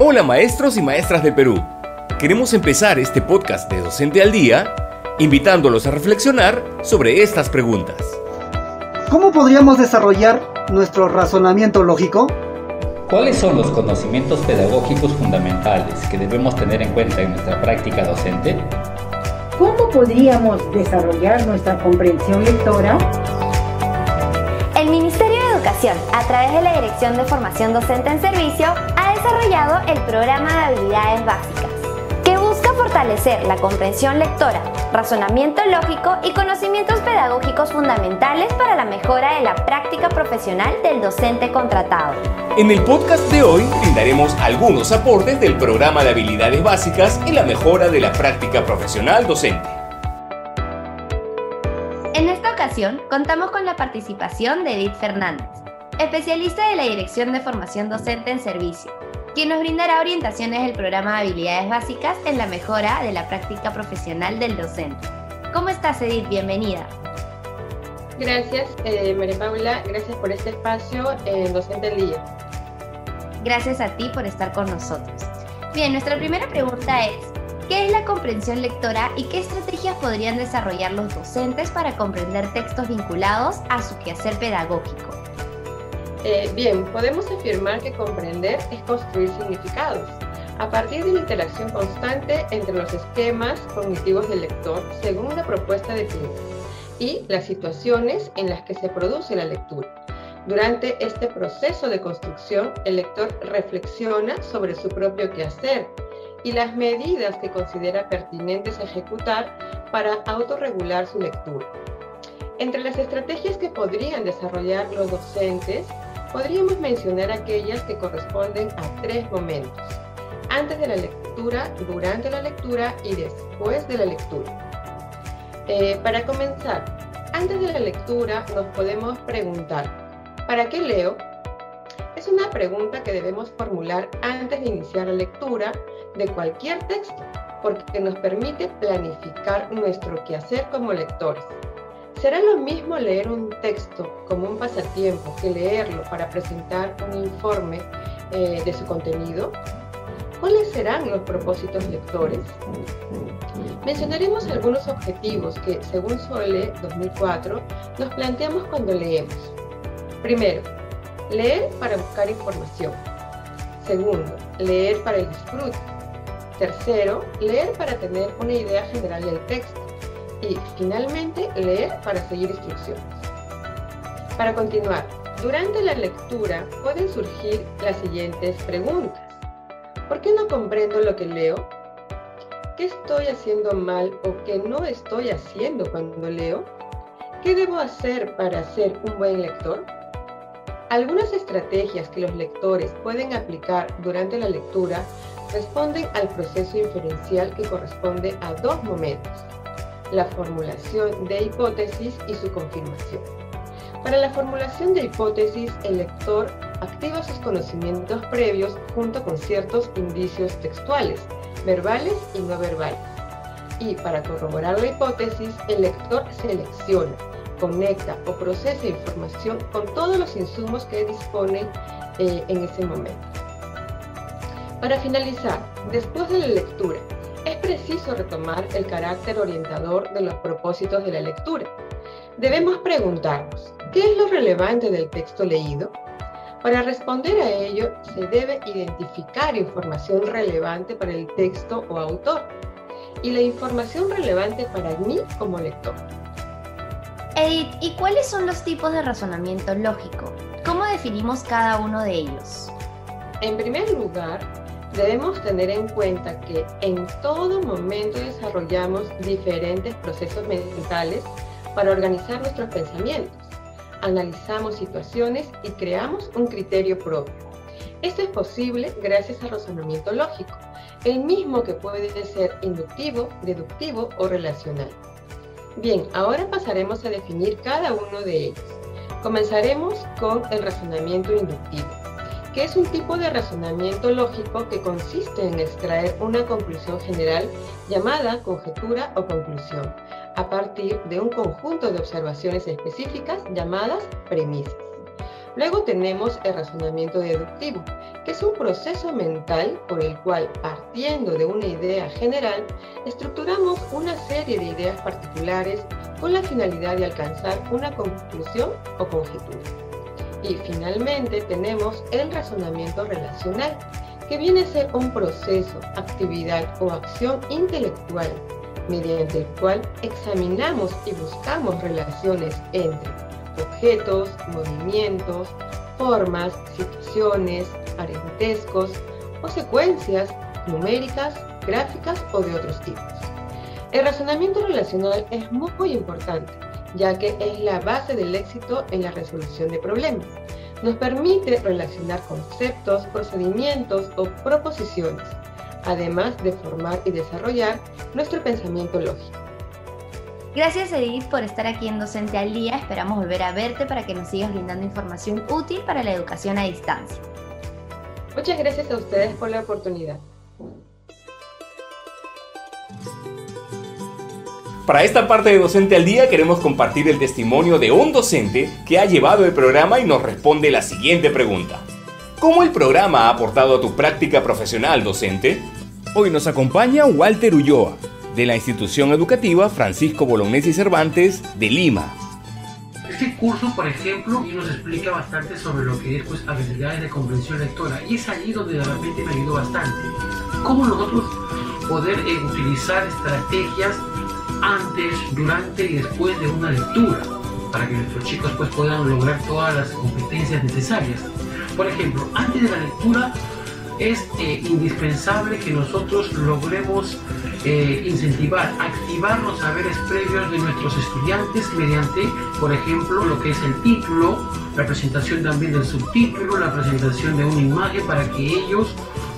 Hola maestros y maestras del Perú. Queremos empezar este podcast de Docente al Día invitándolos a reflexionar sobre estas preguntas. ¿Cómo podríamos desarrollar nuestro razonamiento lógico? ¿Cuáles son los conocimientos pedagógicos fundamentales que debemos tener en cuenta en nuestra práctica docente? ¿Cómo podríamos desarrollar nuestra comprensión lectora? El Ministerio de Educación, a través de la Dirección de Formación Docente en Servicio, ha desarrollado el programa de habilidades básicas, que busca fortalecer la comprensión lectora, razonamiento lógico y conocimientos pedagógicos fundamentales para la mejora de la práctica profesional del docente contratado. En el podcast de hoy brindaremos algunos aportes del programa de habilidades básicas en la mejora de la práctica profesional docente. En esta ocasión contamos con la participación de Edith Fernández, especialista de la Dirección de Formación Docente en Servicio, quien nos brindará orientaciones del programa de habilidades básicas en la mejora de la práctica profesional del docente. ¿Cómo estás, Edith? Bienvenida. Gracias, eh, María Paula. Gracias por este espacio en Docente del Día. Gracias a ti por estar con nosotros. Bien, nuestra primera pregunta es, ¿qué es la comprensión lectora y qué estrategias podrían desarrollar los docentes para comprender textos vinculados a su quehacer pedagógico? Eh, bien, podemos afirmar que comprender es construir significados a partir de la interacción constante entre los esquemas cognitivos del lector según una propuesta definida y las situaciones en las que se produce la lectura. Durante este proceso de construcción, el lector reflexiona sobre su propio quehacer y las medidas que considera pertinentes ejecutar para autorregular su lectura. Entre las estrategias que podrían desarrollar los docentes podríamos mencionar aquellas que corresponden a tres momentos, antes de la lectura, durante la lectura y después de la lectura. Eh, para comenzar, antes de la lectura nos podemos preguntar, ¿para qué leo? Es una pregunta que debemos formular antes de iniciar la lectura de cualquier texto, porque nos permite planificar nuestro quehacer como lectores. ¿Será lo mismo leer un texto como un pasatiempo que leerlo para presentar un informe eh, de su contenido? ¿Cuáles serán los propósitos lectores? Mencionaremos algunos objetivos que, según Sole 2004, nos planteamos cuando leemos. Primero, leer para buscar información. Segundo, leer para el disfrute. Tercero, leer para tener una idea general del texto y finalmente leer para seguir instrucciones. Para continuar, durante la lectura pueden surgir las siguientes preguntas. ¿Por qué no comprendo lo que leo? ¿Qué estoy haciendo mal o qué no estoy haciendo cuando leo? ¿Qué debo hacer para ser un buen lector? Algunas estrategias que los lectores pueden aplicar durante la lectura responden al proceso inferencial que corresponde a dos momentos la formulación de hipótesis y su confirmación. Para la formulación de hipótesis, el lector activa sus conocimientos previos junto con ciertos indicios textuales, verbales y no verbales. Y para corroborar la hipótesis, el lector selecciona, conecta o procesa información con todos los insumos que dispone eh, en ese momento. Para finalizar, después de la lectura, preciso retomar el carácter orientador de los propósitos de la lectura. Debemos preguntarnos, ¿qué es lo relevante del texto leído? Para responder a ello, se debe identificar información relevante para el texto o autor y la información relevante para mí como lector. Edith, ¿y cuáles son los tipos de razonamiento lógico? ¿Cómo definimos cada uno de ellos? En primer lugar, Debemos tener en cuenta que en todo momento desarrollamos diferentes procesos mentales para organizar nuestros pensamientos. Analizamos situaciones y creamos un criterio propio. Esto es posible gracias al razonamiento lógico, el mismo que puede ser inductivo, deductivo o relacional. Bien, ahora pasaremos a definir cada uno de ellos. Comenzaremos con el razonamiento inductivo que es un tipo de razonamiento lógico que consiste en extraer una conclusión general llamada conjetura o conclusión, a partir de un conjunto de observaciones específicas llamadas premisas. Luego tenemos el razonamiento deductivo, que es un proceso mental por el cual, partiendo de una idea general, estructuramos una serie de ideas particulares con la finalidad de alcanzar una conclusión o conjetura. Y finalmente tenemos el razonamiento relacional, que viene a ser un proceso, actividad o acción intelectual mediante el cual examinamos y buscamos relaciones entre objetos, movimientos, formas, situaciones, parentescos o secuencias numéricas, gráficas o de otros tipos. El razonamiento relacional es muy importante, ya que es la base del éxito en la resolución de problemas. Nos permite relacionar conceptos, procedimientos o proposiciones, además de formar y desarrollar nuestro pensamiento lógico. Gracias Edith por estar aquí en Docente al Día. Esperamos volver a verte para que nos sigas brindando información útil para la educación a distancia. Muchas gracias a ustedes por la oportunidad. Para esta parte de Docente al Día queremos compartir el testimonio de un docente que ha llevado el programa y nos responde la siguiente pregunta. ¿Cómo el programa ha aportado a tu práctica profesional docente? Hoy nos acompaña Walter Ulloa, de la institución educativa Francisco Bolognesi Cervantes de Lima. Este curso, por ejemplo, nos explica bastante sobre lo que es pues, habilidades de comprensión lectora y es allí donde de repente me ayudó bastante. Cómo nosotros poder eh, utilizar estrategias antes, durante y después de una lectura para que nuestros chicos pues, puedan lograr todas las competencias necesarias. Por ejemplo, antes de la lectura es eh, indispensable que nosotros logremos eh, incentivar, activar los saberes previos de nuestros estudiantes mediante, por ejemplo, lo que es el título, la presentación también del subtítulo, la presentación de una imagen para que ellos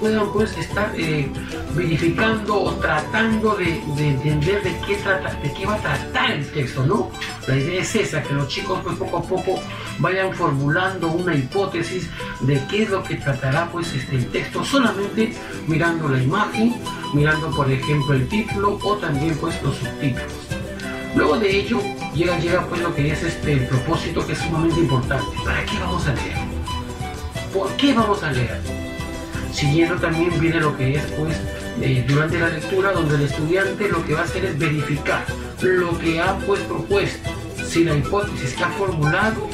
puedan pues estar eh, verificando o tratando de, entender de qué, trata, de qué va a tratar el texto, ¿no? La idea es esa, que los chicos pues poco a poco vayan formulando una hipótesis de qué es lo que tratará pues este, el texto solamente mirando la imagen, mirando por ejemplo el título o también pues los subtítulos. Luego de ello llega, llega pues lo que es este el propósito que es sumamente importante. ¿Para qué vamos a leer? ¿Por qué vamos a leer? Siguiendo también viene lo que es pues eh, durante la lectura donde el estudiante lo que va a hacer es verificar lo que ha pues propuesto, si la hipótesis que ha formulado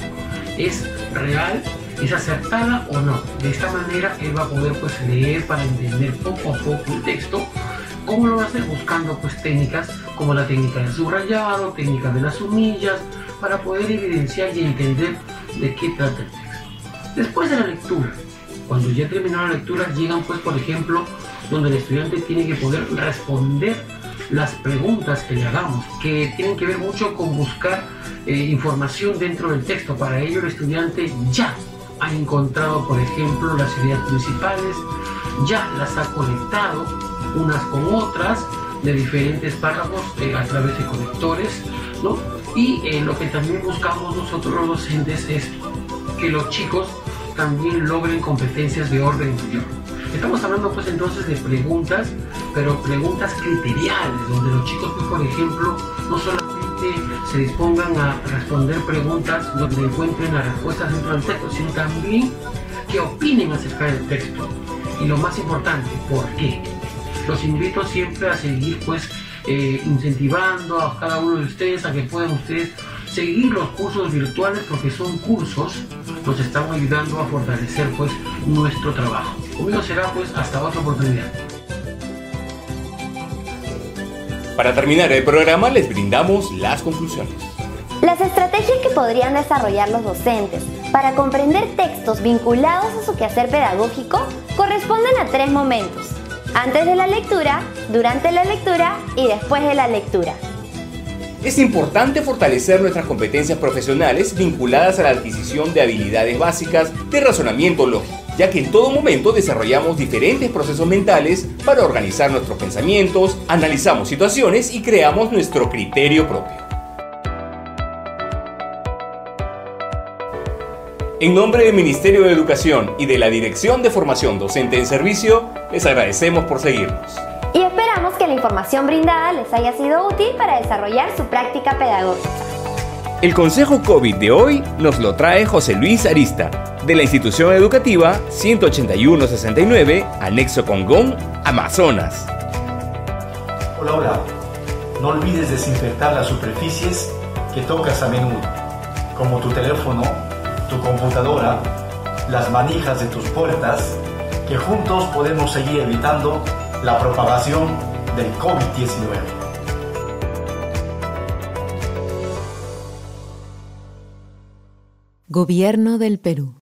es real, es acertada o no. De esta manera él va a poder pues leer para entender poco a poco el texto. ¿Cómo lo va a hacer? Buscando pues técnicas como la técnica del subrayado, técnica de las sumillas, para poder evidenciar y entender de qué trata el texto. Después de la lectura, cuando ya terminó la lectura, llegan pues por ejemplo donde el estudiante tiene que poder responder las preguntas que le hagamos, que tienen que ver mucho con buscar eh, información dentro del texto. Para ello el estudiante ya ha encontrado, por ejemplo, las ideas principales, ya las ha conectado unas con otras de diferentes párrafos eh, a través de conectores, ¿no? Y eh, lo que también buscamos nosotros los docentes es que los chicos también logren competencias de orden mayor. Estamos hablando pues entonces de preguntas, pero preguntas criteriales, donde los chicos pues, por ejemplo no solamente se dispongan a responder preguntas donde encuentren las respuestas dentro del texto, sino también que opinen acerca del texto. Y lo más importante, ¿por qué? Los invito siempre a seguir pues eh, incentivando a cada uno de ustedes a que puedan ustedes seguir los cursos virtuales porque son cursos nos están ayudando a fortalecer pues nuestro trabajo. Conmigo será pues hasta otra oportunidad. Para terminar el programa les brindamos las conclusiones. Las estrategias que podrían desarrollar los docentes para comprender textos vinculados a su quehacer pedagógico corresponden a tres momentos. Antes de la lectura, durante la lectura y después de la lectura. Es importante fortalecer nuestras competencias profesionales vinculadas a la adquisición de habilidades básicas de razonamiento lógico, ya que en todo momento desarrollamos diferentes procesos mentales para organizar nuestros pensamientos, analizamos situaciones y creamos nuestro criterio propio. En nombre del Ministerio de Educación y de la Dirección de Formación Docente en Servicio, les agradecemos por seguirnos que la información brindada les haya sido útil para desarrollar su práctica pedagógica. El consejo COVID de hoy nos lo trae José Luis Arista, de la institución educativa 18169, anexo Congón, Amazonas. Hola, hola. No olvides desinfectar las superficies que tocas a menudo, como tu teléfono, tu computadora, las manijas de tus puertas, que juntos podemos seguir evitando la propagación del COVID-19. Gobierno del Perú.